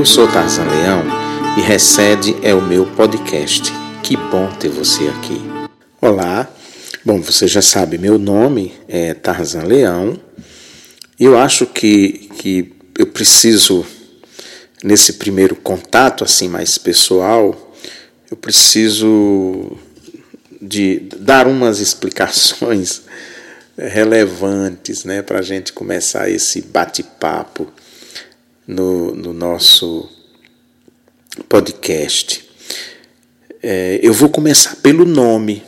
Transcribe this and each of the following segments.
Eu sou Tarzan Leão e Recede é o meu podcast. Que bom ter você aqui. Olá, bom, você já sabe, meu nome é Tarzan Leão. Eu acho que, que eu preciso, nesse primeiro contato assim mais pessoal, eu preciso de dar umas explicações relevantes né, para a gente começar esse bate-papo no, no nosso podcast. É, eu vou começar pelo nome,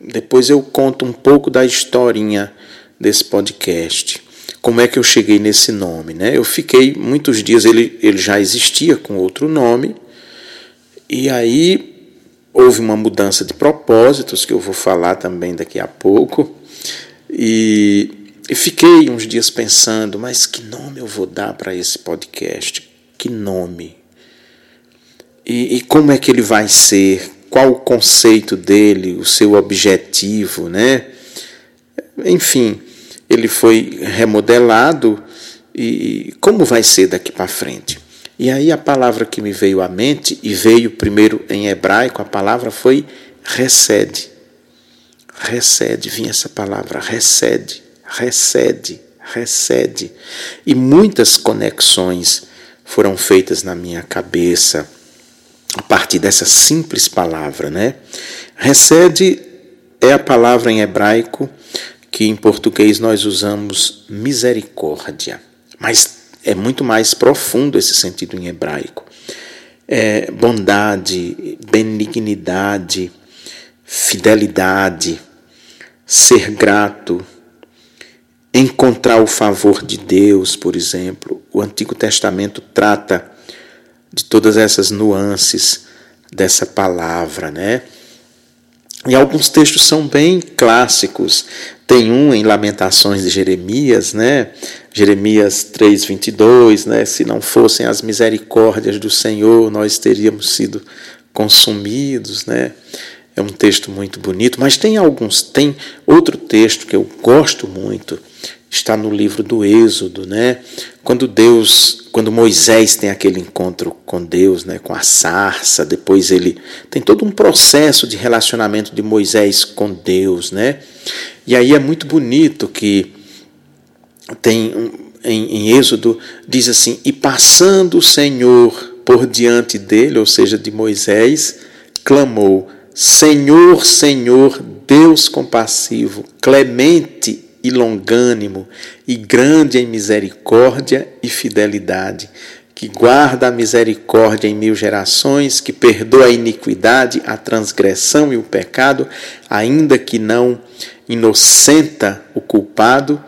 depois eu conto um pouco da historinha desse podcast. Como é que eu cheguei nesse nome? Né? Eu fiquei muitos dias, ele, ele já existia com outro nome, e aí houve uma mudança de propósitos, que eu vou falar também daqui a pouco, e e fiquei uns dias pensando, mas que nome eu vou dar para esse podcast? Que nome? E, e, como é que ele vai ser? Qual o conceito dele, o seu objetivo, né? Enfim, ele foi remodelado e como vai ser daqui para frente? E aí a palavra que me veio à mente, e veio primeiro em hebraico, a palavra foi recede. Recede, vinha essa palavra, recede recede, recede. E muitas conexões foram feitas na minha cabeça a partir dessa simples palavra, né? Recede é a palavra em hebraico que em português nós usamos misericórdia, mas é muito mais profundo esse sentido em hebraico. É bondade, benignidade, fidelidade, ser grato, encontrar o favor de Deus, por exemplo. O Antigo Testamento trata de todas essas nuances dessa palavra, né? E alguns textos são bem clássicos. Tem um em Lamentações de Jeremias, né? Jeremias 3:22, né? Se não fossem as misericórdias do Senhor, nós teríamos sido consumidos, né? É um texto muito bonito, mas tem alguns, tem outro texto que eu gosto muito, está no livro do Êxodo, né? Quando Deus, quando Moisés tem aquele encontro com Deus, né, com a sarça, depois ele tem todo um processo de relacionamento de Moisés com Deus, né? E aí é muito bonito que tem em, em Êxodo diz assim: "E passando o Senhor por diante dele, ou seja, de Moisés, clamou: Senhor, Senhor, Deus compassivo, clemente e longânimo, e grande em misericórdia e fidelidade, que guarda a misericórdia em mil gerações, que perdoa a iniquidade, a transgressão e o pecado, ainda que não inocenta o culpado,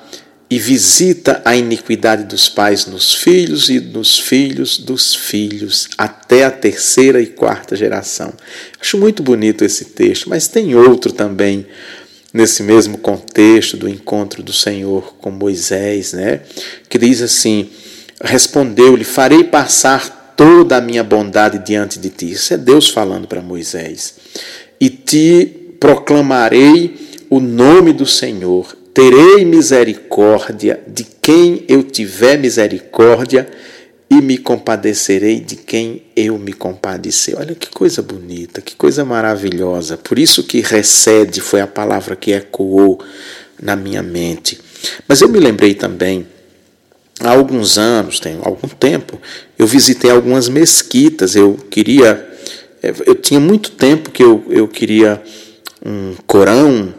e visita a iniquidade dos pais nos filhos e nos filhos dos filhos, até a terceira e quarta geração. Acho muito bonito esse texto, mas tem outro também nesse mesmo contexto do encontro do Senhor com Moisés, né? Que diz assim: Respondeu-lhe: Farei passar toda a minha bondade diante de ti. Isso é Deus falando para Moisés. E te proclamarei o nome do Senhor. Terei misericórdia de quem eu tiver misericórdia e me compadecerei de quem eu me compadecer. Olha que coisa bonita, que coisa maravilhosa. Por isso que recede foi a palavra que ecoou na minha mente. Mas eu me lembrei também, há alguns anos, tem algum tempo, eu visitei algumas mesquitas. Eu queria, eu tinha muito tempo que eu, eu queria um Corão,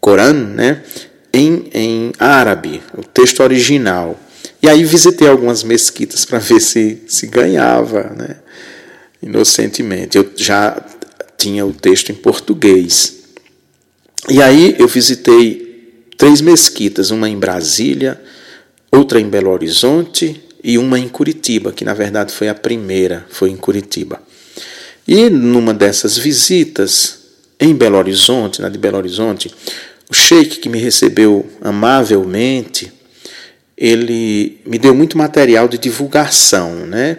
Corão, né, em, em árabe, o texto original. E aí visitei algumas mesquitas para ver se, se ganhava, né? inocentemente. Eu já tinha o texto em português. E aí eu visitei três mesquitas, uma em Brasília, outra em Belo Horizonte e uma em Curitiba, que na verdade foi a primeira, foi em Curitiba. E numa dessas visitas em Belo Horizonte, na de Belo Horizonte, o sheik que me recebeu amavelmente, ele me deu muito material de divulgação né,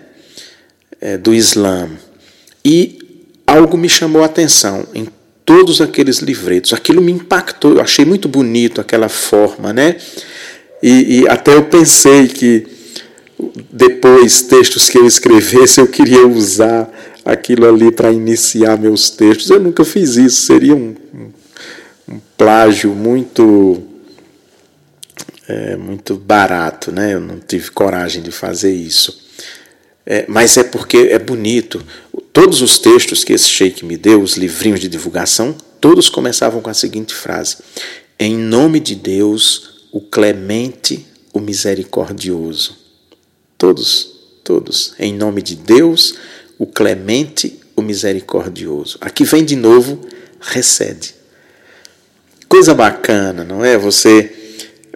é, do Islã. E algo me chamou a atenção em todos aqueles livretos. Aquilo me impactou, eu achei muito bonito aquela forma, né? E, e até eu pensei que depois textos que eu escrevesse, eu queria usar aquilo ali para iniciar meus textos. Eu nunca fiz isso, seria um, um, um plágio muito é, muito barato, né? Eu não tive coragem de fazer isso. É, mas é porque é bonito. Todos os textos que esse sheik me deu, os livrinhos de divulgação, todos começavam com a seguinte frase: Em nome de Deus, o clemente, o misericordioso. Todos, todos. Em nome de Deus, o clemente, o misericordioso. Aqui vem de novo, recede. Coisa bacana, não é? Você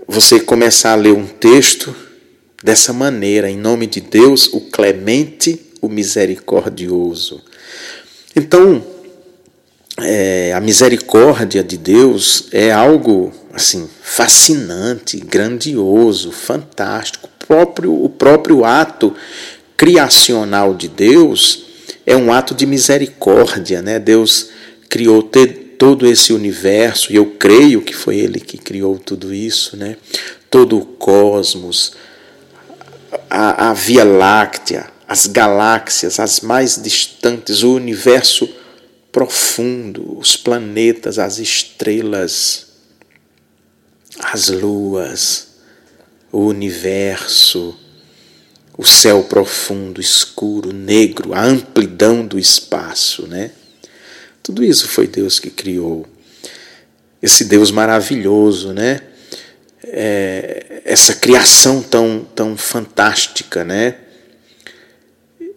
você começar a ler um texto dessa maneira, em nome de Deus, o clemente, o misericordioso. Então, é, a misericórdia de Deus é algo assim fascinante, grandioso, fantástico. O próprio, o próprio ato criacional de Deus é um ato de misericórdia, né? Deus criou todo esse universo, e eu creio que foi Ele que criou tudo isso, né? todo o cosmos, a, a Via Láctea, as galáxias, as mais distantes, o universo profundo, os planetas, as estrelas, as luas, o universo, o céu profundo, escuro, negro, a amplidão do espaço, né? Tudo isso foi Deus que criou. Esse Deus maravilhoso, né? É, essa criação tão, tão fantástica, né?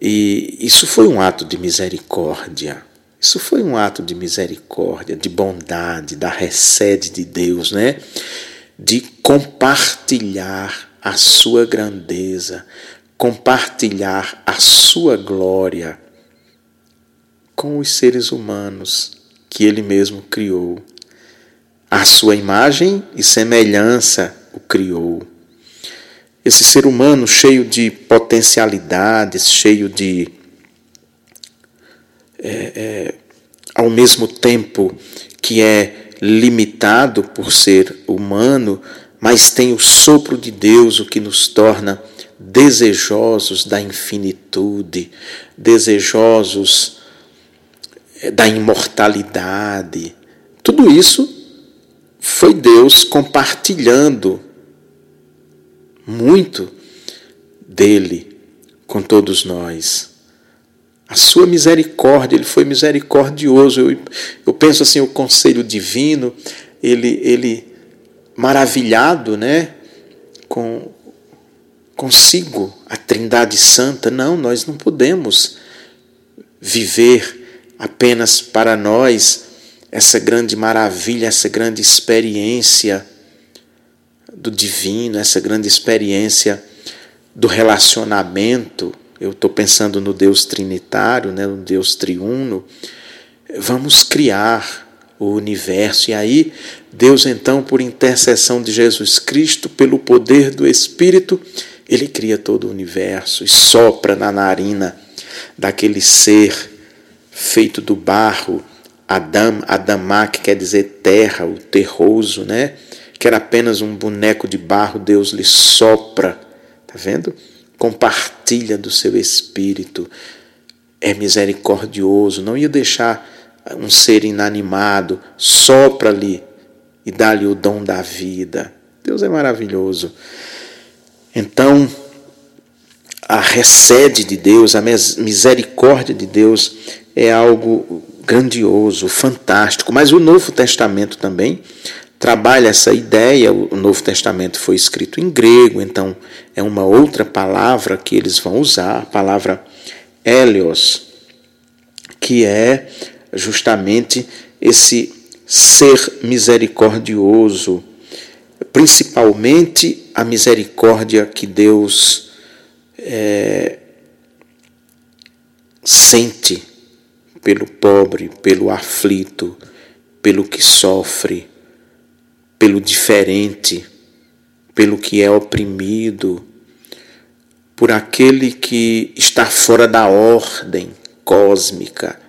E isso foi um ato de misericórdia. Isso foi um ato de misericórdia, de bondade, da recede de Deus, né? De compartilhar a sua grandeza, compartilhar a sua glória com os seres humanos que ele mesmo criou. A sua imagem e semelhança o criou. Esse ser humano cheio de potencialidades, cheio de. É, é, ao mesmo tempo que é limitado por ser humano, mas tem o sopro de Deus, o que nos torna desejosos da infinitude, desejosos da imortalidade. Tudo isso foi Deus compartilhando muito dele com todos nós. A sua misericórdia, ele foi misericordioso. Eu, eu penso assim, o conselho divino, ele, ele maravilhado, né, com consigo a Trindade Santa. Não, nós não podemos viver apenas para nós essa grande maravilha, essa grande experiência do divino, essa grande experiência do relacionamento. Eu estou pensando no Deus trinitário, né, no Deus triuno. Vamos criar o universo. E aí, Deus, então, por intercessão de Jesus Cristo, pelo poder do Espírito, ele cria todo o universo e sopra na narina daquele ser feito do barro, Adam, Adamá, que quer dizer terra, o terroso, né? Que era apenas um boneco de barro, Deus lhe sopra, tá vendo? Compartilha do seu espírito, é misericordioso, não ia deixar um ser inanimado, sopra-lhe e dá-lhe o dom da vida. Deus é maravilhoso. Então, a recede de Deus, a misericórdia de Deus é algo grandioso, fantástico. Mas o Novo Testamento também trabalha essa ideia. O Novo Testamento foi escrito em grego, então é uma outra palavra que eles vão usar, a palavra Helios, que é justamente esse ser misericordioso, principalmente a misericórdia que Deus é, sente pelo pobre, pelo aflito, pelo que sofre, pelo diferente, pelo que é oprimido, por aquele que está fora da ordem cósmica,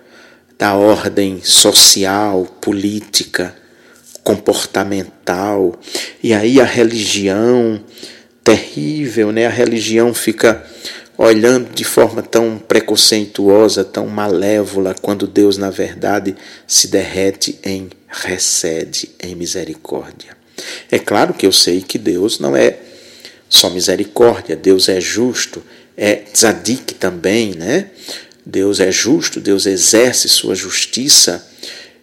da ordem social, política, comportamental. E aí a religião terrível, né? A religião fica olhando de forma tão preconceituosa, tão malévola, quando Deus, na verdade, se derrete em recede, em misericórdia. É claro que eu sei que Deus não é só misericórdia, Deus é justo, é tzadik também, né? Deus é justo, Deus exerce sua justiça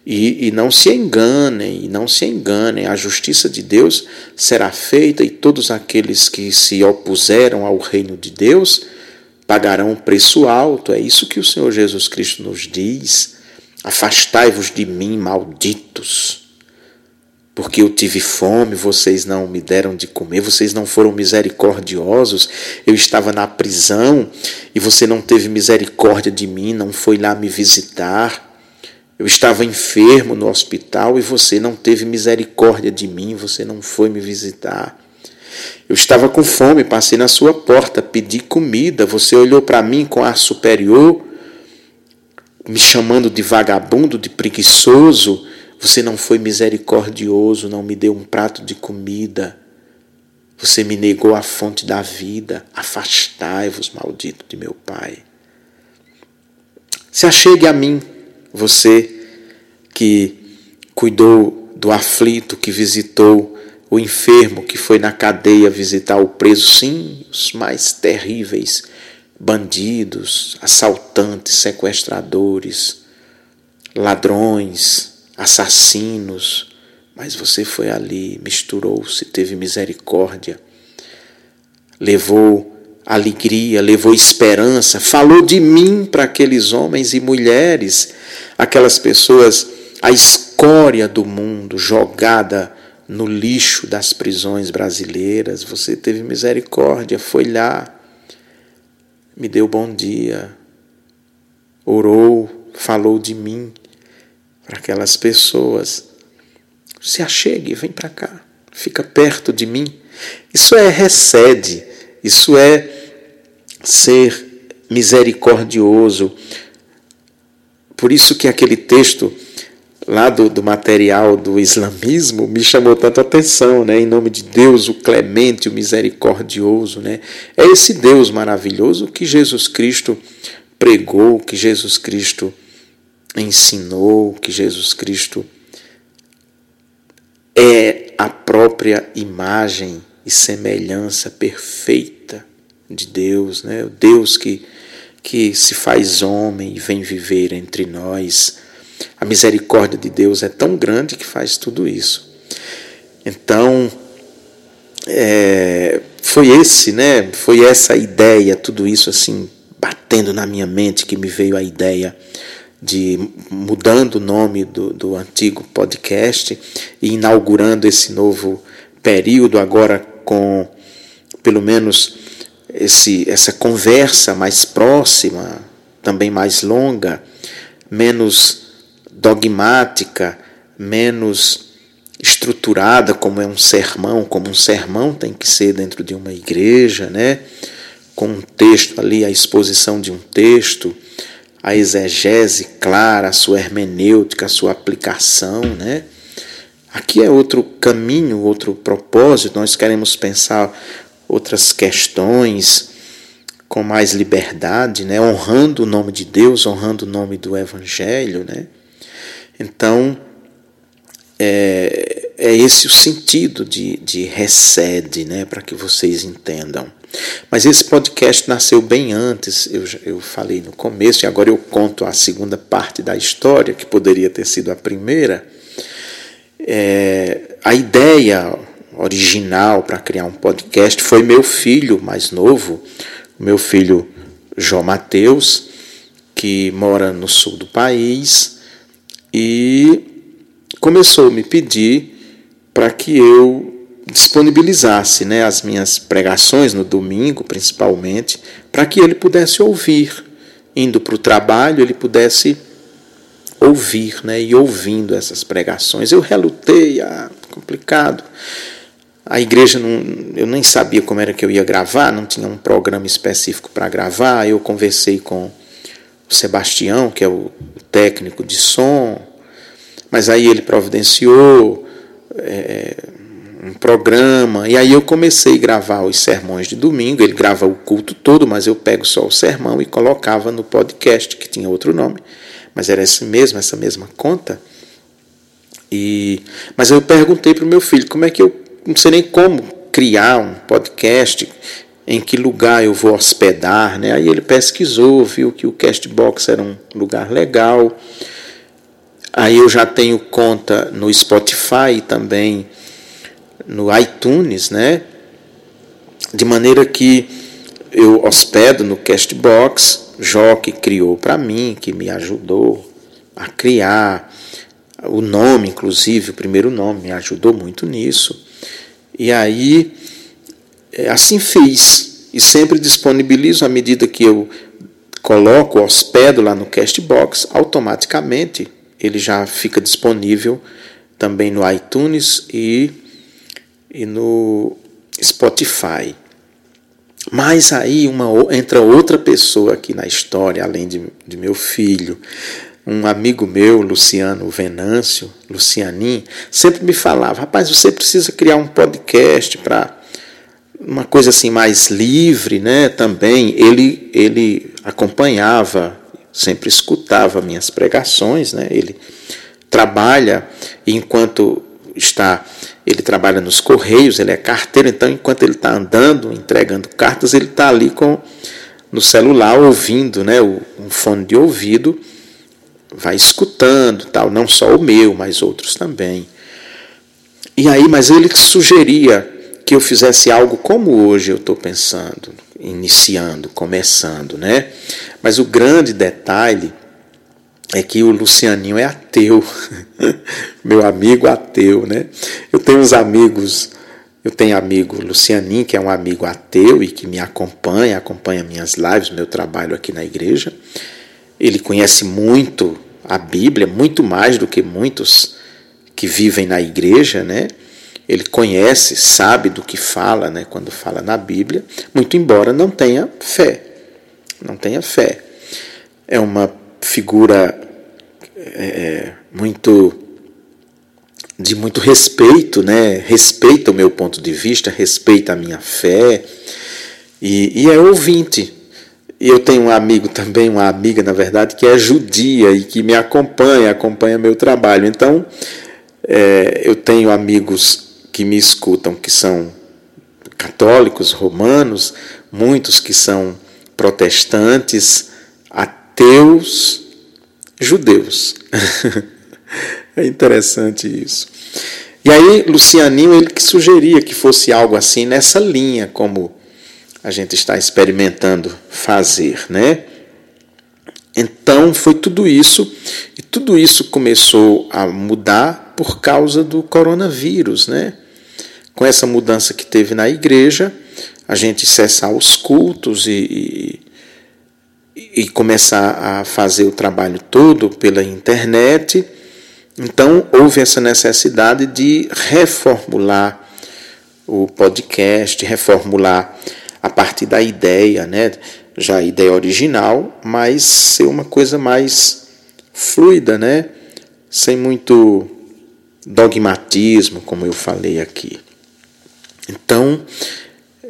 e, e, não se enganem, e não se enganem, a justiça de Deus será feita e todos aqueles que se opuseram ao reino de Deus pagarão um preço alto. É isso que o Senhor Jesus Cristo nos diz. Afastai-vos de mim, malditos porque eu tive fome, vocês não me deram de comer, vocês não foram misericordiosos, eu estava na prisão e você não teve misericórdia de mim, não foi lá me visitar. Eu estava enfermo no hospital e você não teve misericórdia de mim, você não foi me visitar. Eu estava com fome, passei na sua porta, pedi comida, você olhou para mim com ar superior, me chamando de vagabundo, de preguiçoso você não foi misericordioso, não me deu um prato de comida. Você me negou a fonte da vida. Afastai-vos, maldito de meu Pai. Se achegue a mim, você que cuidou do aflito, que visitou o enfermo, que foi na cadeia visitar o preso, sim, os mais terríveis bandidos, assaltantes, sequestradores, ladrões, assassinos, mas você foi ali, misturou-se, teve misericórdia, levou alegria, levou esperança, falou de mim para aqueles homens e mulheres, aquelas pessoas, a escória do mundo jogada no lixo das prisões brasileiras. Você teve misericórdia, foi lá, me deu bom dia, orou, falou de mim para aquelas pessoas. Se achegue, vem para cá, fica perto de mim. Isso é recede, isso é ser misericordioso. Por isso que aquele texto lá do, do material do islamismo me chamou tanta atenção, né? Em nome de Deus, o clemente, o misericordioso, né? É esse Deus maravilhoso que Jesus Cristo pregou, que Jesus Cristo ensinou que Jesus Cristo é a própria imagem e semelhança perfeita de Deus, né? o Deus que, que se faz homem e vem viver entre nós. A misericórdia de Deus é tão grande que faz tudo isso. Então, é, foi esse, né? Foi essa ideia, tudo isso assim batendo na minha mente que me veio a ideia de mudando o nome do, do antigo podcast e inaugurando esse novo período agora com pelo menos esse, essa conversa mais próxima, também mais longa, menos dogmática, menos estruturada como é um sermão, como um sermão tem que ser dentro de uma igreja, né? Com um texto ali, a exposição de um texto, a exegese clara, a sua hermenêutica, a sua aplicação, né? Aqui é outro caminho, outro propósito. Nós queremos pensar outras questões com mais liberdade, né? honrando o nome de Deus, honrando o nome do Evangelho. Né? Então, é, é esse o sentido de, de recede, né? para que vocês entendam. Mas esse podcast nasceu bem antes, eu, eu falei no começo, e agora eu conto a segunda parte da história, que poderia ter sido a primeira. É, a ideia original para criar um podcast foi meu filho mais novo, meu filho João Mateus, que mora no sul do país, e começou a me pedir para que eu disponibilizasse né, as minhas pregações no domingo, principalmente, para que ele pudesse ouvir. Indo para o trabalho, ele pudesse ouvir, né, e ouvindo essas pregações. Eu relutei, ah, complicado. A igreja, não, eu nem sabia como era que eu ia gravar, não tinha um programa específico para gravar. Eu conversei com Sebastião, que é o técnico de som, mas aí ele providenciou. É, um programa, e aí eu comecei a gravar os sermões de domingo. Ele grava o culto todo, mas eu pego só o sermão e colocava no podcast, que tinha outro nome, mas era esse mesmo, essa mesma conta. E, mas eu perguntei para o meu filho como é que eu não sei nem como criar um podcast, em que lugar eu vou hospedar, né? Aí ele pesquisou, viu que o Castbox era um lugar legal. Aí eu já tenho conta no Spotify também no iTunes, né? De maneira que eu hospedo no Castbox, Jó que criou para mim, que me ajudou a criar o nome, inclusive, o primeiro nome, me ajudou muito nisso. E aí, assim fiz. E sempre disponibilizo à medida que eu coloco, hospedo lá no Castbox, automaticamente ele já fica disponível também no iTunes e e no Spotify. Mas aí uma, entra outra pessoa aqui na história, além de, de meu filho. Um amigo meu, Luciano Venâncio, Lucianin, sempre me falava: rapaz, você precisa criar um podcast para uma coisa assim mais livre, né? Também ele ele acompanhava, sempre escutava minhas pregações, né? Ele trabalha enquanto está ele trabalha nos correios, ele é carteiro, então enquanto ele está andando, entregando cartas, ele está ali com no celular ouvindo, né, um fone de ouvido, vai escutando, tal, não só o meu, mas outros também. E aí, mas ele sugeria que eu fizesse algo como hoje eu estou pensando, iniciando, começando, né? Mas o grande detalhe é que o Lucianinho é ateu, meu amigo ateu, né? Eu tenho uns amigos, eu tenho amigo Lucianinho, que é um amigo ateu e que me acompanha, acompanha minhas lives, meu trabalho aqui na igreja. Ele conhece muito a Bíblia, muito mais do que muitos que vivem na igreja, né? Ele conhece, sabe do que fala, né, quando fala na Bíblia, muito embora não tenha fé. Não tenha fé. É uma figura é, é, muito de muito respeito, né? Respeita o meu ponto de vista, respeita a minha fé e, e é ouvinte. E eu tenho um amigo também, uma amiga, na verdade, que é judia e que me acompanha, acompanha meu trabalho. Então, é, eu tenho amigos que me escutam que são católicos, romanos, muitos que são protestantes, ateus, judeus. é interessante isso. E aí, Lucianinho, ele que sugeria que fosse algo assim nessa linha, como a gente está experimentando fazer, né? Então foi tudo isso, e tudo isso começou a mudar por causa do coronavírus, né? Com essa mudança que teve na igreja, a gente cessar os cultos e, e começar a fazer o trabalho todo pela internet. Então, houve essa necessidade de reformular o podcast, reformular a partir da ideia, né? já a ideia original, mas ser uma coisa mais fluida, né? sem muito dogmatismo, como eu falei aqui. Então,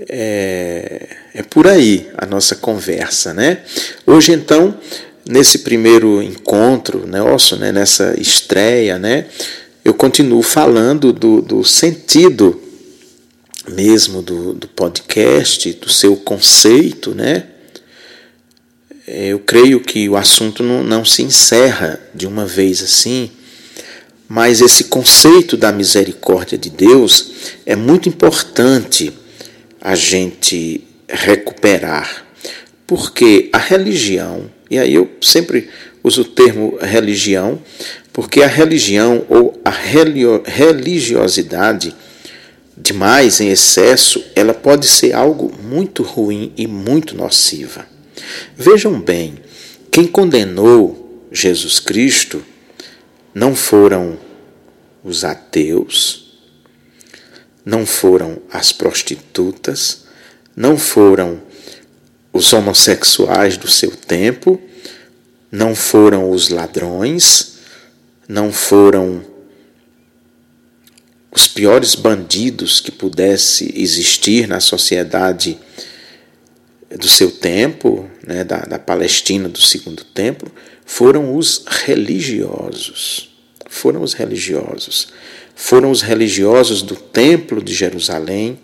é, é por aí a nossa conversa, né? Hoje, então, nesse primeiro encontro nosso, né, nessa estreia, né, eu continuo falando do, do sentido mesmo do, do podcast, do seu conceito, né? Eu creio que o assunto não, não se encerra de uma vez assim, mas esse conceito da misericórdia de Deus é muito importante a gente recuperar. Porque a religião, e aí eu sempre uso o termo religião, porque a religião ou a religiosidade demais em excesso, ela pode ser algo muito ruim e muito nociva. Vejam bem, quem condenou Jesus Cristo não foram os ateus, não foram as prostitutas, não foram os homossexuais do seu tempo, não foram os ladrões, não foram os piores bandidos que pudesse existir na sociedade do seu tempo, né, da, da Palestina do segundo templo, foram os religiosos. Foram os religiosos. Foram os religiosos do templo de Jerusalém,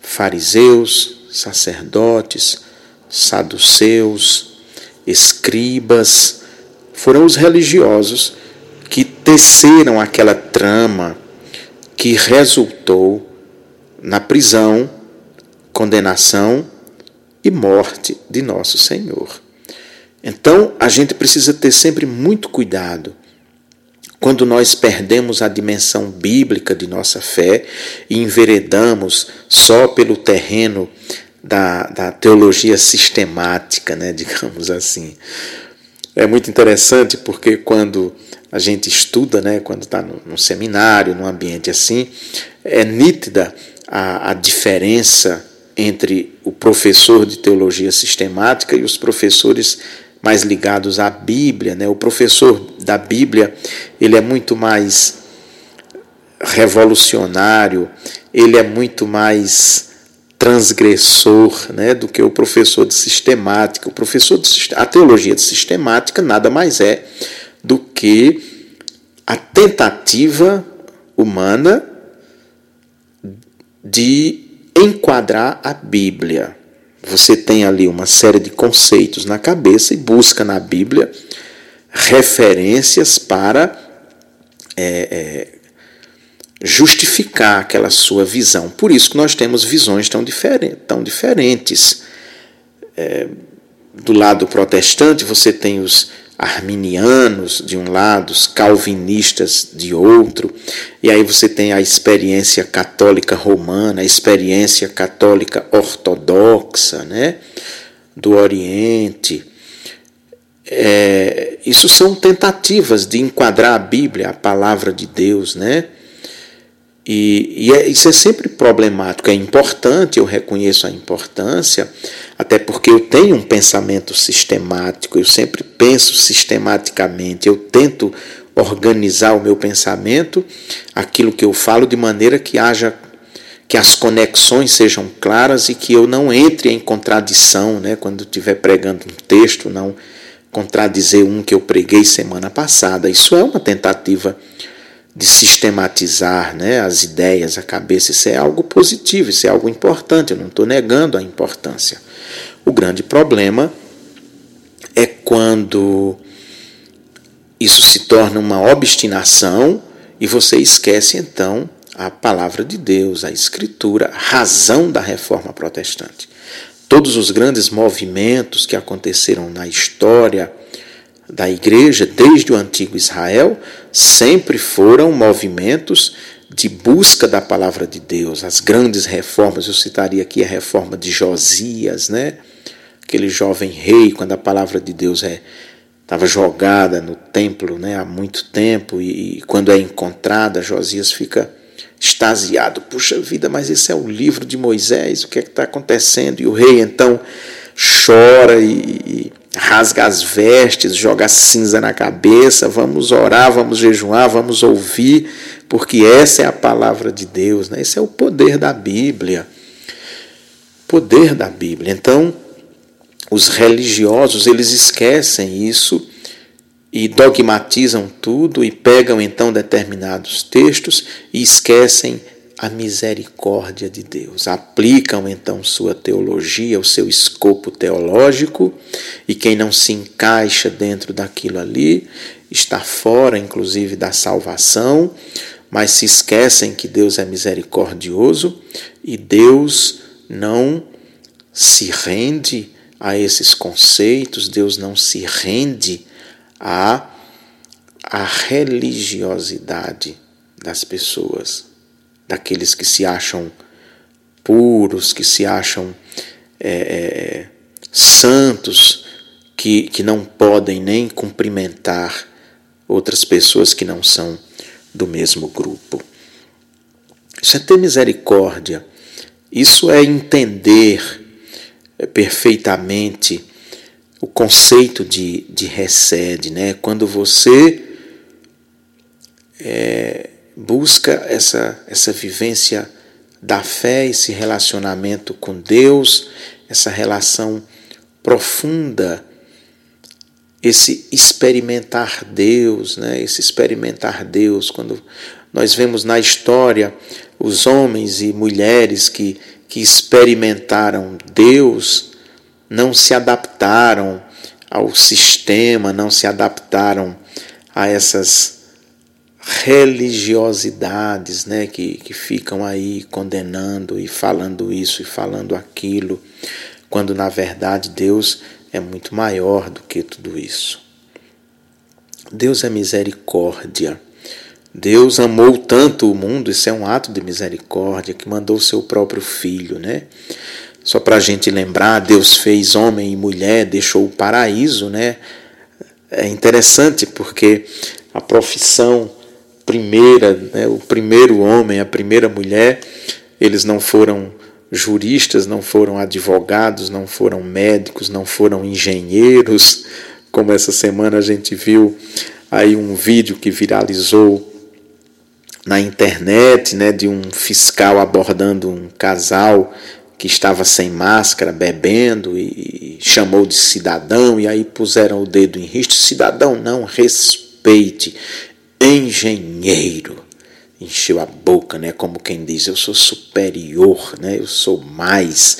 fariseus, sacerdotes, saduceus, escribas, foram os religiosos que teceram aquela trama que resultou na prisão, condenação e morte de nosso Senhor. Então, a gente precisa ter sempre muito cuidado quando nós perdemos a dimensão bíblica de nossa fé e enveredamos só pelo terreno da, da teologia sistemática, né, digamos assim. É muito interessante porque quando a gente estuda, né, quando está no, seminário, num ambiente assim, é nítida a, a diferença entre o professor de teologia sistemática e os professores mais ligados à Bíblia. Né? O professor da Bíblia ele é muito mais revolucionário, ele é muito mais transgressor né, do que o professor de sistemática. O professor de a teologia de sistemática nada mais é do que a tentativa humana de enquadrar a Bíblia. Você tem ali uma série de conceitos na cabeça e busca na Bíblia referências para é, é, justificar aquela sua visão. Por isso que nós temos visões tão, diferentes. Tão diferentes. É, do lado protestante, você tem os arminianos de um lado, os calvinistas de outro, e aí você tem a experiência católica romana, a experiência católica ortodoxa, né, do Oriente. É, isso são tentativas de enquadrar a Bíblia, a palavra de Deus, né, e, e é, isso é sempre problemático. É importante, eu reconheço a importância, até porque eu tenho um pensamento sistemático, eu sempre penso sistematicamente, eu tento organizar o meu pensamento, aquilo que eu falo, de maneira que haja que as conexões sejam claras e que eu não entre em contradição, né, quando estiver pregando um texto, não contradizer um que eu preguei semana passada. Isso é uma tentativa de sistematizar né, as ideias, a cabeça, isso é algo positivo, isso é algo importante, eu não estou negando a importância. O grande problema é quando isso se torna uma obstinação e você esquece então a palavra de Deus, a Escritura, a razão da reforma protestante. Todos os grandes movimentos que aconteceram na história, da igreja, desde o antigo Israel, sempre foram movimentos de busca da palavra de Deus. As grandes reformas, eu citaria aqui a reforma de Josias, né? aquele jovem rei, quando a palavra de Deus é estava jogada no templo né, há muito tempo e, e quando é encontrada, Josias fica extasiado. Puxa vida, mas esse é o livro de Moisés, o que é que está acontecendo? E o rei então chora e, e rasga as vestes, joga cinza na cabeça, vamos orar, vamos jejuar, vamos ouvir, porque essa é a palavra de Deus, né? esse é o poder da Bíblia. Poder da Bíblia. Então, os religiosos, eles esquecem isso e dogmatizam tudo e pegam então determinados textos e esquecem a misericórdia de Deus. Aplicam então sua teologia, o seu escopo teológico, e quem não se encaixa dentro daquilo ali está fora, inclusive, da salvação, mas se esquecem que Deus é misericordioso e Deus não se rende a esses conceitos, Deus não se rende à, à religiosidade das pessoas daqueles que se acham puros, que se acham é, é, santos, que, que não podem nem cumprimentar outras pessoas que não são do mesmo grupo. Isso é ter misericórdia, isso é entender é, perfeitamente o conceito de, de recede, né? Quando você é, busca essa, essa vivência da fé, esse relacionamento com Deus, essa relação profunda, esse experimentar Deus, né? esse experimentar Deus, quando nós vemos na história os homens e mulheres que, que experimentaram Deus, não se adaptaram ao sistema, não se adaptaram a essas religiosidades né, que, que ficam aí condenando e falando isso e falando aquilo, quando na verdade Deus é muito maior do que tudo isso. Deus é misericórdia. Deus amou tanto o mundo, isso é um ato de misericórdia, que mandou o seu próprio filho, né? Só para a gente lembrar, Deus fez homem e mulher, deixou o paraíso, né? É interessante porque a profissão primeira, né, o primeiro homem, a primeira mulher, eles não foram juristas, não foram advogados, não foram médicos, não foram engenheiros, como essa semana a gente viu aí um vídeo que viralizou na internet, né, de um fiscal abordando um casal que estava sem máscara, bebendo e chamou de cidadão e aí puseram o dedo em risco. Cidadão não, respeite engenheiro. Encheu a boca, né? Como quem diz, eu sou superior, né? Eu sou mais.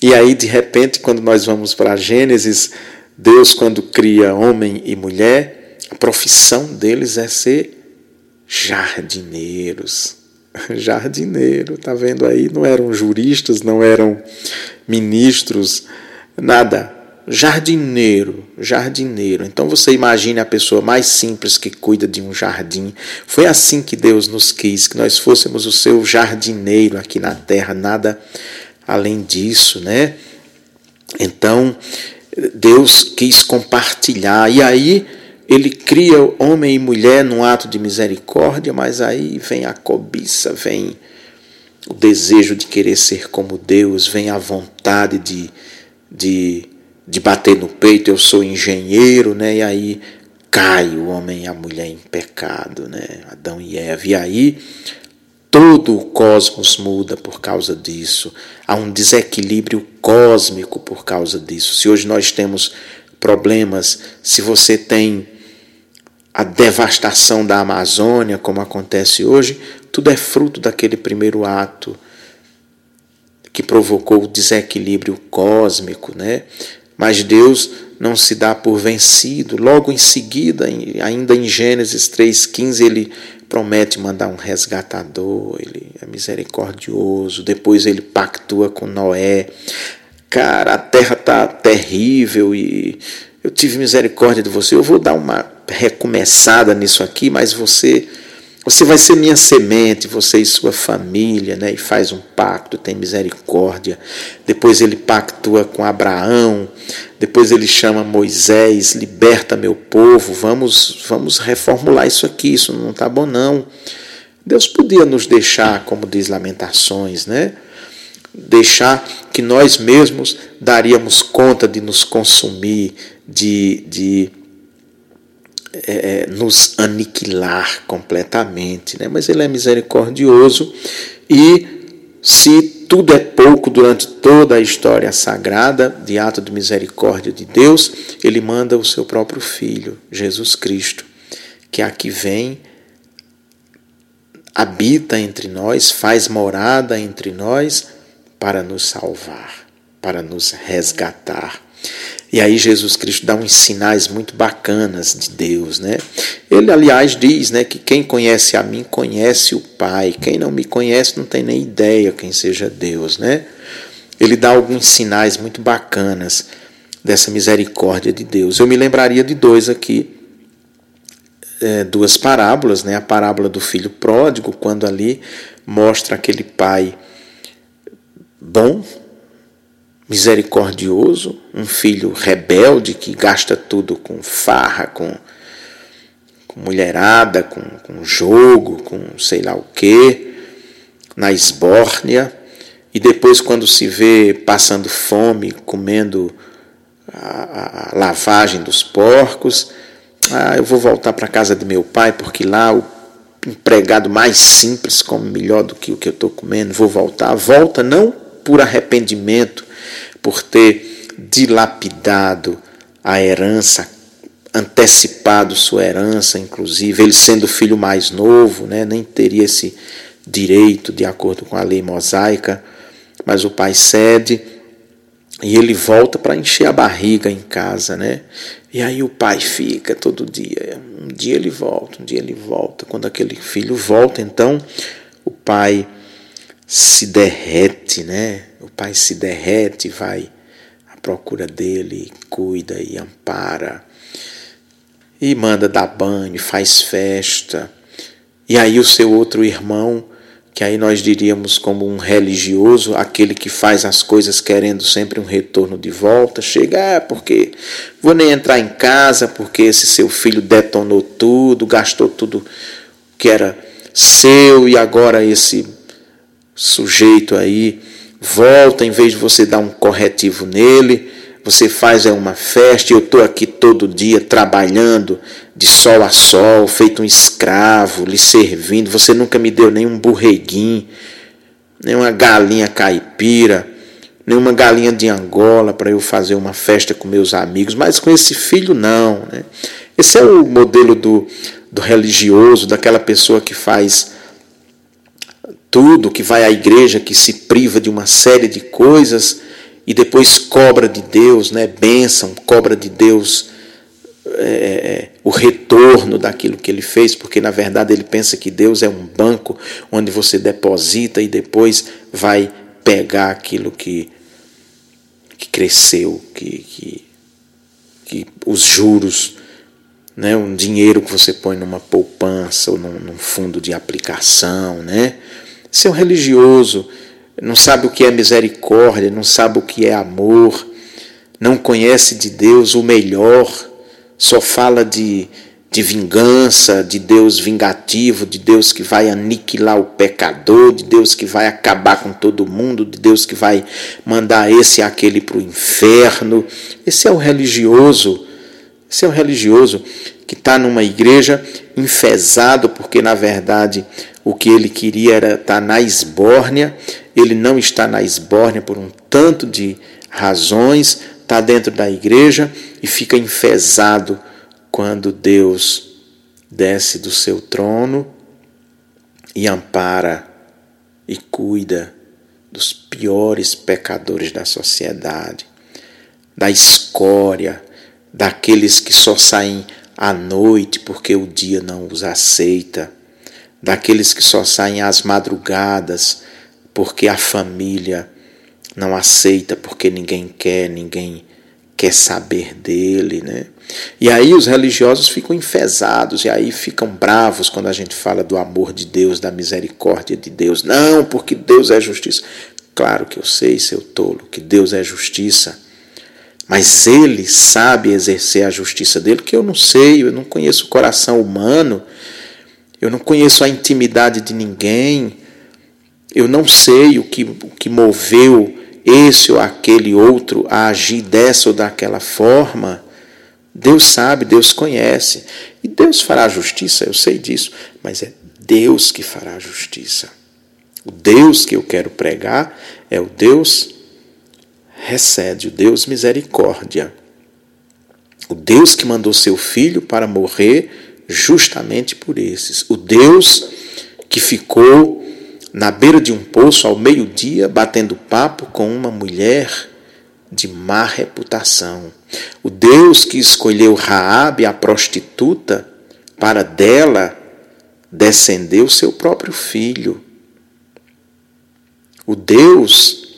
E aí, de repente, quando nós vamos para Gênesis, Deus, quando cria homem e mulher, a profissão deles é ser jardineiros. Jardineiro, tá vendo aí? Não eram juristas, não eram ministros, nada jardineiro, jardineiro. Então você imagine a pessoa mais simples que cuida de um jardim. Foi assim que Deus nos quis, que nós fôssemos o seu jardineiro aqui na terra, nada além disso, né? Então, Deus quis compartilhar. E aí ele cria homem e mulher num ato de misericórdia, mas aí vem a cobiça, vem o desejo de querer ser como Deus, vem a vontade de, de de bater no peito, eu sou engenheiro, né? E aí cai o homem e a mulher em pecado, né? Adão e Eva. E aí todo o cosmos muda por causa disso. Há um desequilíbrio cósmico por causa disso. Se hoje nós temos problemas, se você tem a devastação da Amazônia, como acontece hoje, tudo é fruto daquele primeiro ato que provocou o desequilíbrio cósmico, né? Mas Deus não se dá por vencido. Logo em seguida, ainda em Gênesis 3,15, ele promete mandar um resgatador, ele é misericordioso. Depois ele pactua com Noé. Cara, a terra está terrível e eu tive misericórdia de você. Eu vou dar uma recomeçada nisso aqui, mas você você vai ser minha semente, você e sua família, né? E faz um pacto, tem misericórdia. Depois ele pactua com Abraão, depois ele chama Moisés, liberta meu povo. Vamos, vamos reformular isso aqui, isso não está bom não. Deus podia nos deixar, como diz Lamentações, né? Deixar que nós mesmos daríamos conta de nos consumir, de, de é, é, nos aniquilar completamente, né? mas Ele é misericordioso e se tudo é pouco durante toda a história sagrada de ato de misericórdia de Deus, Ele manda o seu próprio Filho, Jesus Cristo, que aqui vem, habita entre nós, faz morada entre nós para nos salvar, para nos resgatar. E aí Jesus Cristo dá uns sinais muito bacanas de Deus, né? Ele, aliás, diz né, que quem conhece a mim conhece o Pai. Quem não me conhece não tem nem ideia quem seja Deus, né? Ele dá alguns sinais muito bacanas dessa misericórdia de Deus. Eu me lembraria de dois aqui, é, duas parábolas, né? A parábola do filho pródigo, quando ali mostra aquele pai bom, misericordioso, um filho rebelde que gasta tudo com farra, com, com mulherada, com, com jogo, com sei lá o que, na esbórnia, e depois, quando se vê passando fome, comendo a, a lavagem dos porcos, ah, eu vou voltar para casa de meu pai, porque lá o empregado mais simples, come melhor do que o que eu estou comendo, vou voltar. Volta não por arrependimento, por ter dilapidado a herança, antecipado sua herança, inclusive, ele sendo o filho mais novo, né, nem teria esse direito de acordo com a lei mosaica, mas o pai cede e ele volta para encher a barriga em casa, né? E aí o pai fica todo dia. Um dia ele volta, um dia ele volta. Quando aquele filho volta, então o pai se derrete, né? O pai se derrete, vai à procura dele, cuida e ampara. E manda dar banho, faz festa. E aí o seu outro irmão que aí nós diríamos como um religioso, aquele que faz as coisas querendo sempre um retorno de volta, chega, ah, porque vou nem entrar em casa, porque esse seu filho detonou tudo, gastou tudo que era seu e agora esse sujeito aí volta, em vez de você dar um corretivo nele, você faz é uma festa, eu estou aqui todo dia trabalhando, de sol a sol, feito um escravo, lhe servindo. Você nunca me deu nenhum burreguinho, nenhuma galinha caipira, nenhuma galinha de Angola para eu fazer uma festa com meus amigos, mas com esse filho não. Né? Esse é o modelo do, do religioso, daquela pessoa que faz tudo, que vai à igreja, que se priva de uma série de coisas e depois cobra de Deus, né, bênção, cobra de Deus é, é, o retorno daquilo que ele fez, porque na verdade ele pensa que Deus é um banco onde você deposita e depois vai pegar aquilo que, que cresceu, que, que, que os juros, né, um dinheiro que você põe numa poupança ou num, num fundo de aplicação, né? Ser um religioso não sabe o que é misericórdia, não sabe o que é amor, não conhece de Deus o melhor só fala de, de vingança, de Deus vingativo, de Deus que vai aniquilar o pecador, de Deus que vai acabar com todo mundo, de Deus que vai mandar esse e aquele para o inferno. Esse é o religioso, esse é o religioso que está numa igreja enfesado, porque na verdade o que ele queria era estar na esbórnia, ele não está na esbórnia por um tanto de razões, está dentro da igreja e fica enfesado quando Deus desce do seu trono e ampara e cuida dos piores pecadores da sociedade, da escória, daqueles que só saem à noite porque o dia não os aceita, daqueles que só saem às madrugadas porque a família não aceita porque ninguém quer, ninguém quer saber dele, né? E aí os religiosos ficam enfesados e aí ficam bravos quando a gente fala do amor de Deus, da misericórdia de Deus. Não, porque Deus é justiça. Claro que eu sei, seu tolo, que Deus é justiça. Mas ele sabe exercer a justiça dele, que eu não sei, eu não conheço o coração humano, eu não conheço a intimidade de ninguém, eu não sei o que, o que moveu esse ou aquele outro a agir dessa ou daquela forma. Deus sabe, Deus conhece. E Deus fará justiça, eu sei disso, mas é Deus que fará justiça. O Deus que eu quero pregar é o Deus recede, o Deus misericórdia. O Deus que mandou seu filho para morrer justamente por esses. O Deus que ficou na beira de um poço ao meio-dia, batendo papo com uma mulher de má reputação. O Deus que escolheu Raabe, a prostituta, para dela descender o seu próprio filho. O Deus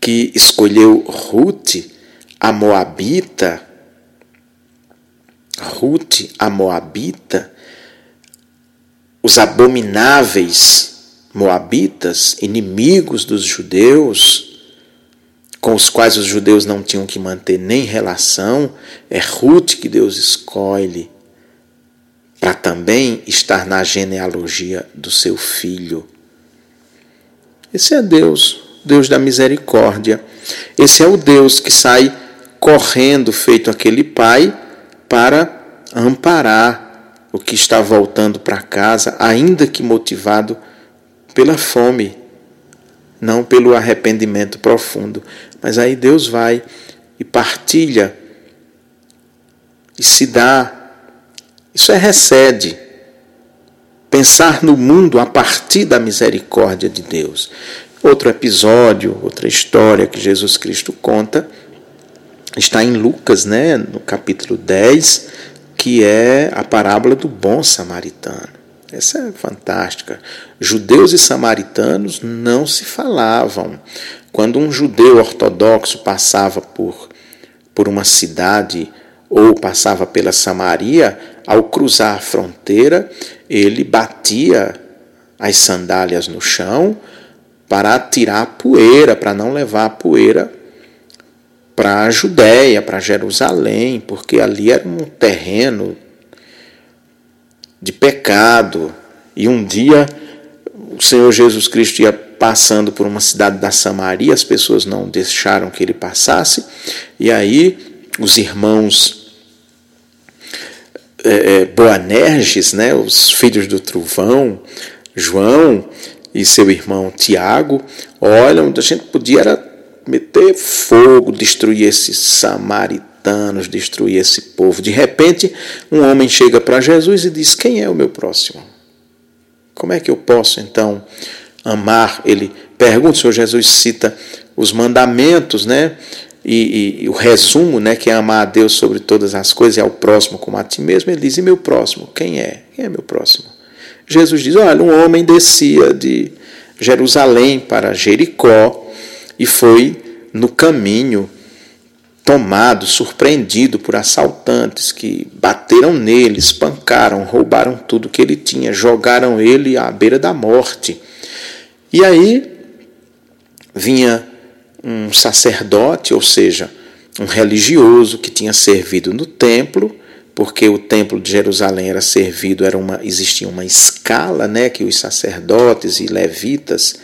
que escolheu Ruth, a moabita, Ruth, a moabita, os abomináveis moabitas, inimigos dos judeus, com os quais os judeus não tinham que manter nem relação, é Ruth que Deus escolhe para também estar na genealogia do seu filho. Esse é Deus, Deus da misericórdia. Esse é o Deus que sai correndo, feito aquele pai, para amparar o que está voltando para casa, ainda que motivado pela fome, não pelo arrependimento profundo. Mas aí Deus vai e partilha e se dá. Isso é recede. Pensar no mundo a partir da misericórdia de Deus. Outro episódio, outra história que Jesus Cristo conta está em Lucas, né, no capítulo 10, que é a parábola do bom samaritano. Essa é fantástica. Judeus e samaritanos não se falavam. Quando um judeu ortodoxo passava por, por uma cidade ou passava pela Samaria, ao cruzar a fronteira, ele batia as sandálias no chão para tirar a poeira, para não levar a poeira para a Judéia, para Jerusalém, porque ali era um terreno de pecado. E um dia o Senhor Jesus Cristo ia passando por uma cidade da Samaria, as pessoas não deixaram que ele passasse, e aí os irmãos é, é Boanerges, né, os filhos do trovão, João e seu irmão Tiago, olham, a gente podia era meter fogo, destruir esses samaritanos, destruir esse povo. De repente, um homem chega para Jesus e diz: Quem é o meu próximo? Como é que eu posso então amar? Ele pergunta, o Senhor Jesus cita os mandamentos, né? E, e, e, o resumo, né, que é amar a Deus sobre todas as coisas e ao próximo como a ti mesmo, ele diz: E meu próximo? Quem é? Quem é meu próximo? Jesus diz: Olha, um homem descia de Jerusalém para Jericó e foi no caminho tomado, surpreendido por assaltantes que bateram nele, espancaram, roubaram tudo que ele tinha, jogaram ele à beira da morte. E aí vinha um sacerdote, ou seja, um religioso que tinha servido no templo, porque o templo de Jerusalém era servido, era uma, existia uma escala, né, que os sacerdotes e levitas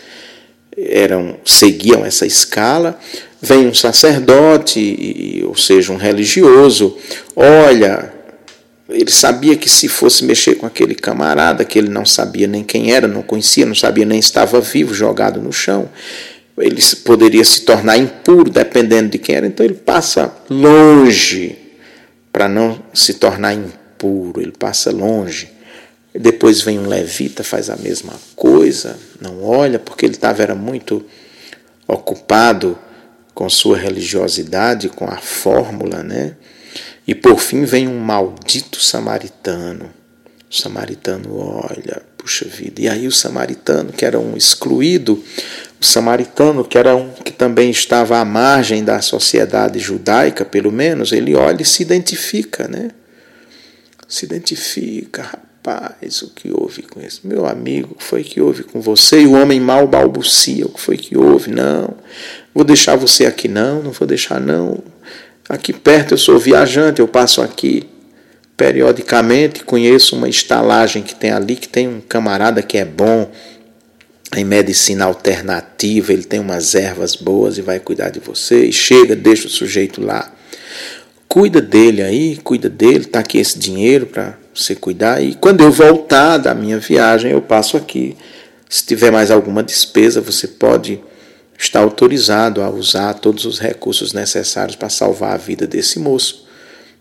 eram seguiam essa escala. Vem um sacerdote, ou seja, um religioso, olha, ele sabia que se fosse mexer com aquele camarada, que ele não sabia nem quem era, não conhecia, não sabia nem estava vivo, jogado no chão, ele poderia se tornar impuro dependendo de quem era, então ele passa longe para não se tornar impuro, ele passa longe. Depois vem um levita, faz a mesma coisa, não olha, porque ele estava era muito ocupado com sua religiosidade, com a fórmula, né? E por fim vem um maldito samaritano. O samaritano olha, puxa vida. E aí o samaritano, que era um excluído, o samaritano, que era um que também estava à margem da sociedade judaica, pelo menos, ele olha e se identifica, né? Se identifica, Rapaz, o que houve com esse? Meu amigo, o que foi que houve com você? E o homem mal balbucia, o que foi que houve? Não, vou deixar você aqui não, não vou deixar não. Aqui perto eu sou viajante, eu passo aqui periodicamente, conheço uma estalagem que tem ali, que tem um camarada que é bom em medicina alternativa, ele tem umas ervas boas e vai cuidar de você, e chega, deixa o sujeito lá. Cuida dele aí, cuida dele, tá aqui esse dinheiro para você cuidar. E quando eu voltar da minha viagem, eu passo aqui. Se tiver mais alguma despesa, você pode estar autorizado a usar todos os recursos necessários para salvar a vida desse moço.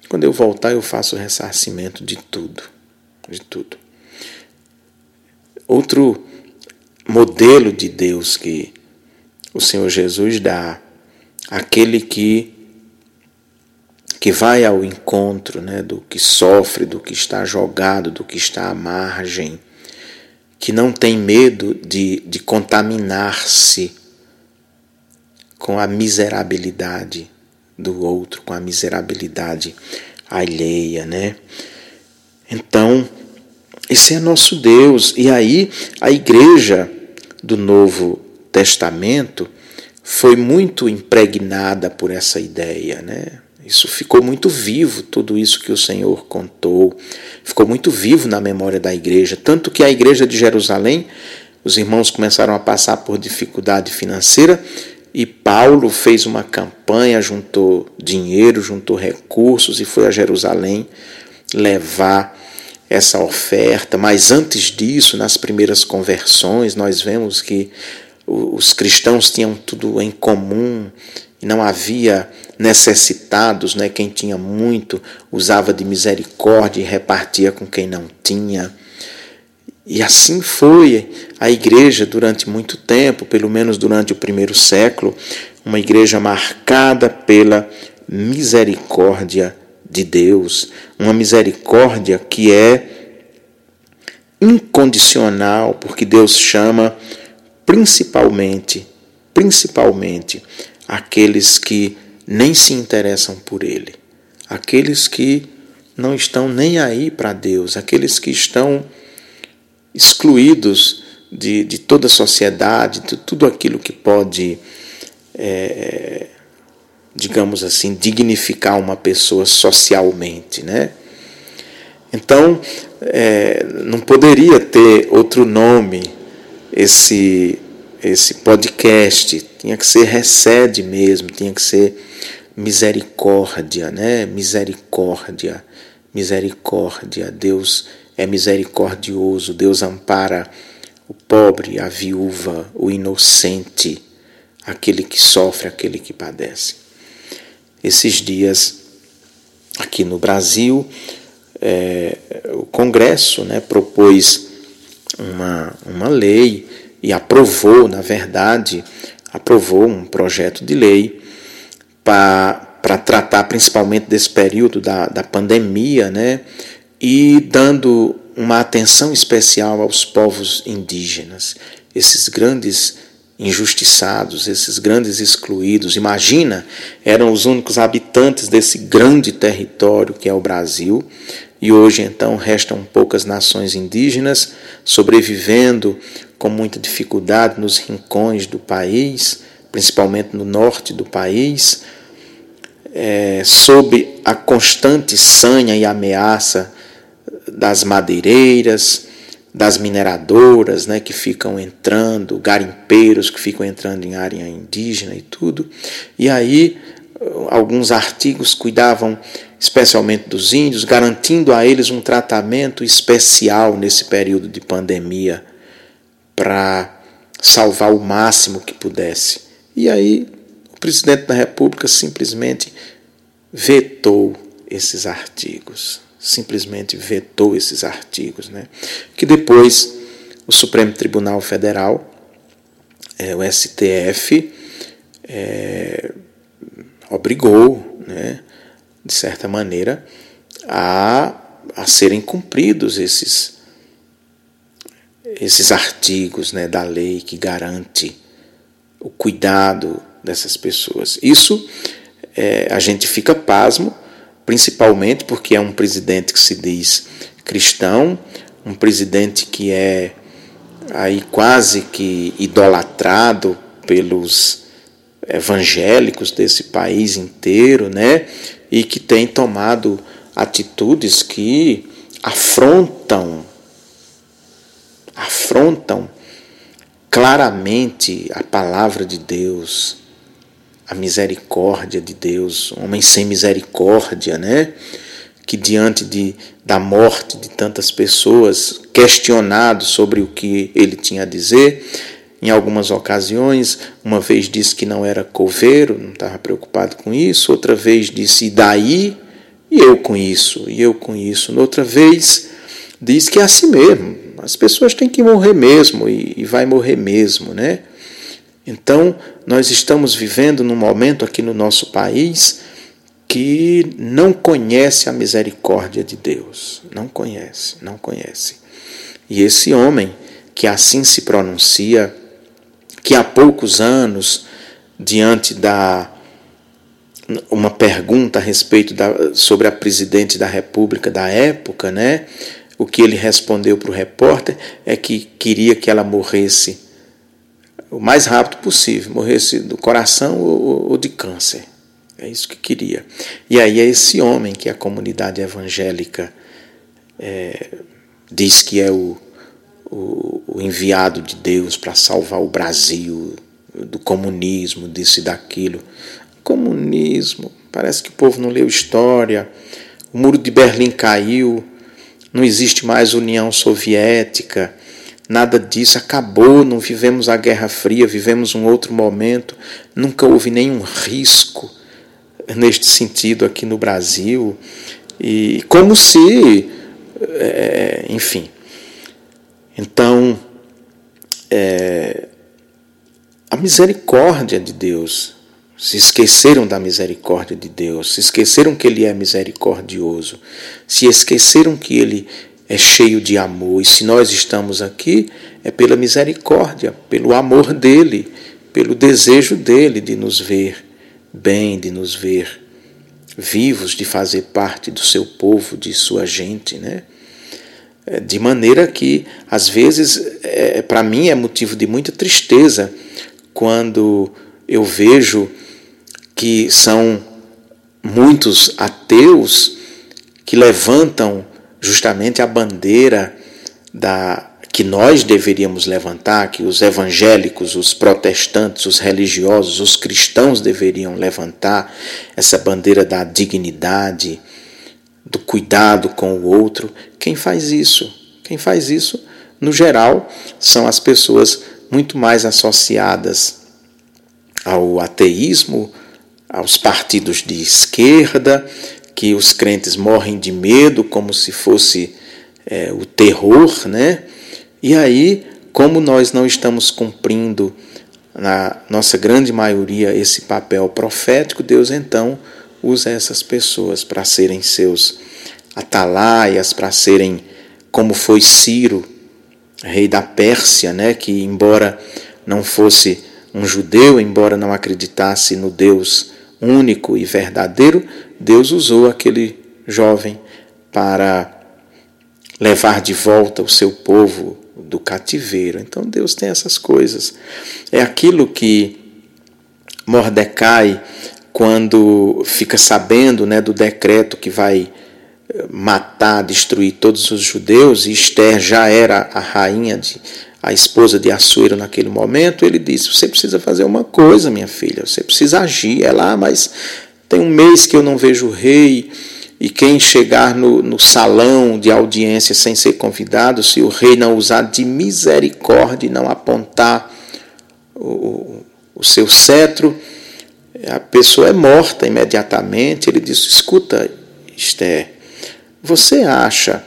Quando eu voltar, eu faço o ressarcimento de tudo, de tudo. Outro modelo de Deus que o Senhor Jesus dá, aquele que que vai ao encontro né, do que sofre, do que está jogado, do que está à margem, que não tem medo de, de contaminar-se com a miserabilidade do outro, com a miserabilidade alheia, né? Então, esse é nosso Deus. E aí, a igreja do Novo Testamento foi muito impregnada por essa ideia, né? Isso ficou muito vivo, tudo isso que o Senhor contou, ficou muito vivo na memória da igreja. Tanto que a igreja de Jerusalém, os irmãos começaram a passar por dificuldade financeira e Paulo fez uma campanha, juntou dinheiro, juntou recursos e foi a Jerusalém levar essa oferta, mas antes disso, nas primeiras conversões, nós vemos que os cristãos tinham tudo em comum, não havia necessitados, né? quem tinha muito usava de misericórdia e repartia com quem não tinha. E assim foi a igreja durante muito tempo, pelo menos durante o primeiro século, uma igreja marcada pela misericórdia de Deus, uma misericórdia que é incondicional, porque Deus chama principalmente, principalmente aqueles que nem se interessam por ele, aqueles que não estão nem aí para Deus, aqueles que estão excluídos de, de toda a sociedade, de tudo aquilo que pode, é, digamos assim, dignificar uma pessoa socialmente, né? Então, é, não poderia ter outro nome esse esse podcast, tinha que ser recede mesmo, tinha que ser misericórdia, né? Misericórdia, misericórdia. Deus é misericordioso, Deus ampara o pobre, a viúva, o inocente, aquele que sofre, aquele que padece. Esses dias, aqui no Brasil, é, o Congresso né, propôs uma, uma lei e aprovou, na verdade, aprovou um projeto de lei para tratar principalmente desse período da, da pandemia, né, e dando uma atenção especial aos povos indígenas, esses grandes injustiçados, esses grandes excluídos. Imagina, eram os únicos habitantes desse grande território que é o Brasil, e hoje então restam poucas nações indígenas sobrevivendo com muita dificuldade nos rincões do país, principalmente no norte do país, é, sob a constante sanha e ameaça das madeireiras, das mineradoras, né, que ficam entrando, garimpeiros que ficam entrando em área indígena e tudo. E aí alguns artigos cuidavam especialmente dos índios, garantindo a eles um tratamento especial nesse período de pandemia para salvar o máximo que pudesse. E aí o presidente da República simplesmente vetou esses artigos simplesmente vetou esses artigos, né? que depois o Supremo Tribunal Federal, é, o STF, é, obrigou, né, de certa maneira, a, a serem cumpridos esses, esses artigos né, da lei que garante o cuidado dessas pessoas. Isso é, a gente fica pasmo, principalmente porque é um presidente que se diz cristão, um presidente que é aí quase que idolatrado pelos evangélicos desse país inteiro, né? E que tem tomado atitudes que afrontam afrontam claramente a palavra de Deus, a misericórdia de Deus, homem sem misericórdia, né? Que diante de, da morte de tantas pessoas, questionado sobre o que ele tinha a dizer, em algumas ocasiões, uma vez disse que não era coveiro, não estava preocupado com isso, outra vez disse, e daí? E eu com isso, e eu com isso. Outra vez, disse que é assim mesmo, as pessoas têm que morrer mesmo, e, e vai morrer mesmo, né? Então, nós estamos vivendo num momento aqui no nosso país que não conhece a misericórdia de Deus. Não conhece, não conhece. E esse homem que assim se pronuncia, que há poucos anos, diante da uma pergunta a respeito da, sobre a presidente da República da época, né? O que ele respondeu para o repórter é que queria que ela morresse o mais rápido possível, morresse do coração ou, de câncer. É isso que queria. E aí é esse homem que a comunidade evangélica é, diz que é o, o, o enviado de Deus para salvar o Brasil do comunismo, disso e daquilo. Comunismo, parece que o povo não leu história. O muro de Berlim caiu não existe mais União Soviética, nada disso acabou, não vivemos a Guerra Fria, vivemos um outro momento, nunca houve nenhum risco neste sentido aqui no Brasil, e como se, é, enfim. Então, é, a misericórdia de Deus, se esqueceram da misericórdia de Deus, se esqueceram que Ele é misericordioso, se esqueceram que Ele é cheio de amor. E se nós estamos aqui, é pela misericórdia, pelo amor dele, pelo desejo dele de nos ver bem, de nos ver vivos, de fazer parte do seu povo, de sua gente, né? É, de maneira que, às vezes, é, para mim é motivo de muita tristeza quando eu vejo que são muitos ateus que levantam justamente a bandeira da que nós deveríamos levantar, que os evangélicos, os protestantes, os religiosos, os cristãos deveriam levantar essa bandeira da dignidade, do cuidado com o outro. Quem faz isso? Quem faz isso, no geral, são as pessoas muito mais associadas ao ateísmo, aos partidos de esquerda, que os crentes morrem de medo como se fosse é, o terror, né? E aí, como nós não estamos cumprindo, na nossa grande maioria, esse papel profético, Deus então usa essas pessoas para serem seus atalaias, para serem como foi Ciro, rei da Pérsia, né? Que embora não fosse um judeu, embora não acreditasse no Deus único e verdadeiro, Deus usou aquele jovem para levar de volta o seu povo do cativeiro. Então Deus tem essas coisas. É aquilo que Mordecai, quando fica sabendo né, do decreto que vai eh, matar, destruir todos os judeus, e Esther já era a rainha de, a esposa de Assuero naquele momento, ele disse: Você precisa fazer uma coisa, minha filha, você precisa agir. É lá, mas tem um mês que eu não vejo o rei, e quem chegar no, no salão de audiência sem ser convidado, se o rei não usar de misericórdia e não apontar o, o seu cetro, a pessoa é morta imediatamente. Ele disse: Escuta, Esther, você acha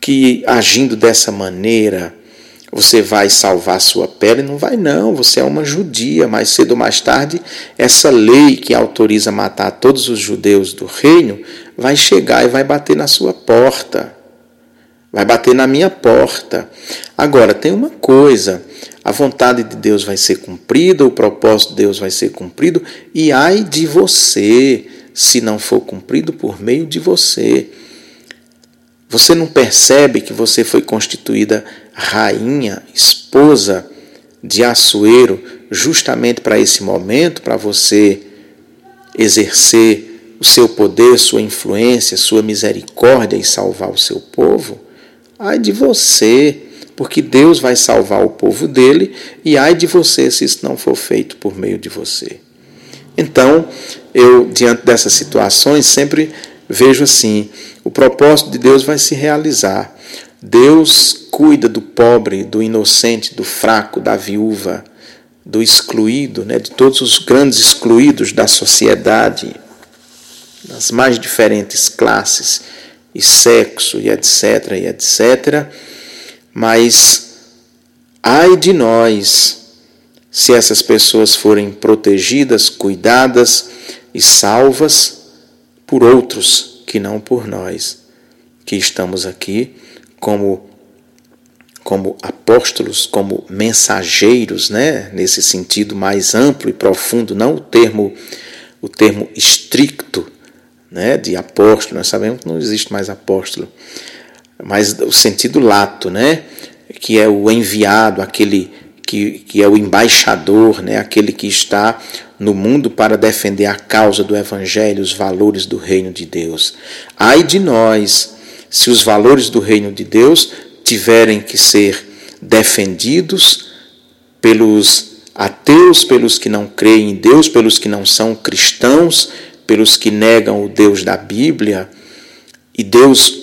que agindo dessa maneira você vai salvar sua pele? Não vai, não. Você é uma judia. Mais cedo ou mais tarde, essa lei que autoriza matar todos os judeus do reino vai chegar e vai bater na sua porta. Vai bater na minha porta. Agora, tem uma coisa: a vontade de Deus vai ser cumprida, o propósito de Deus vai ser cumprido, e ai de você se não for cumprido por meio de você. Você não percebe que você foi constituída rainha, esposa de Assuero, justamente para esse momento, para você exercer o seu poder, sua influência, sua misericórdia e salvar o seu povo? Ai de você, porque Deus vai salvar o povo dele, e ai de você se isso não for feito por meio de você. Então, eu, diante dessas situações, sempre vejo assim: o propósito de Deus vai se realizar. Deus cuida do pobre, do inocente, do fraco, da viúva, do excluído, né, de todos os grandes excluídos da sociedade, das mais diferentes classes e sexo e etc e etc. Mas ai de nós se essas pessoas forem protegidas, cuidadas e salvas por outros que não por nós, que estamos aqui como como apóstolos, como mensageiros, né, nesse sentido mais amplo e profundo, não o termo o termo estricto, né, de apóstolo, nós sabemos que não existe mais apóstolo, mas o sentido lato, né, que é o enviado, aquele que, que é o embaixador, né, aquele que está no mundo para defender a causa do Evangelho, os valores do reino de Deus. Ai de nós, se os valores do reino de Deus tiverem que ser defendidos pelos ateus, pelos que não creem em Deus, pelos que não são cristãos, pelos que negam o Deus da Bíblia, e Deus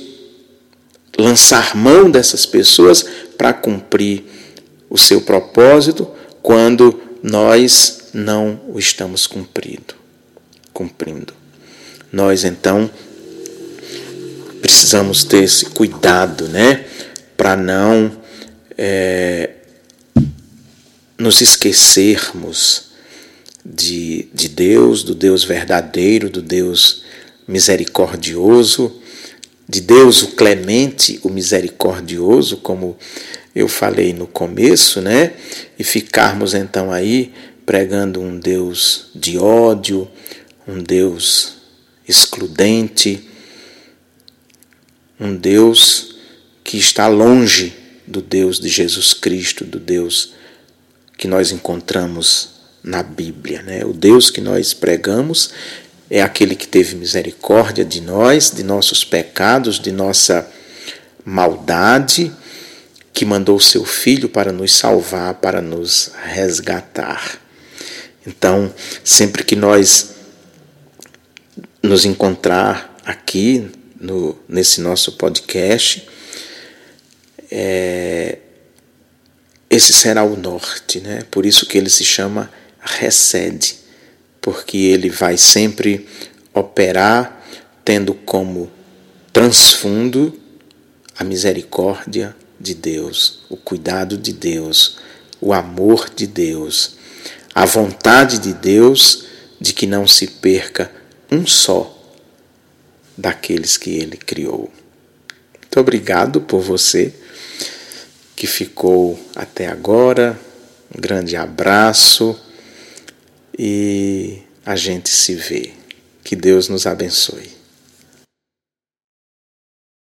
lançar mão dessas pessoas para cumprir o seu propósito quando nós não o estamos cumprindo, cumprindo. Nós então precisamos ter esse cuidado, né, para não é, nos esquecermos de, de Deus, do Deus verdadeiro, do Deus misericordioso, de Deus o clemente, o misericordioso, como eu falei no começo, né? E ficarmos então aí pregando um Deus de ódio, um Deus excludente, um Deus que está longe do Deus de Jesus Cristo, do Deus que nós encontramos na Bíblia. Né? O Deus que nós pregamos é aquele que teve misericórdia de nós, de nossos pecados, de nossa maldade, que mandou o seu Filho para nos salvar, para nos resgatar. Então, sempre que nós nos encontrar aqui no, nesse nosso podcast, é, esse será o norte, né? Por isso que ele se chama recede, porque ele vai sempre operar tendo como transfundo a misericórdia de Deus, o cuidado de Deus, o amor de Deus, a vontade de Deus de que não se perca um só daqueles que ele criou. Muito obrigado por você que ficou até agora. Um grande abraço e a gente se vê. Que Deus nos abençoe.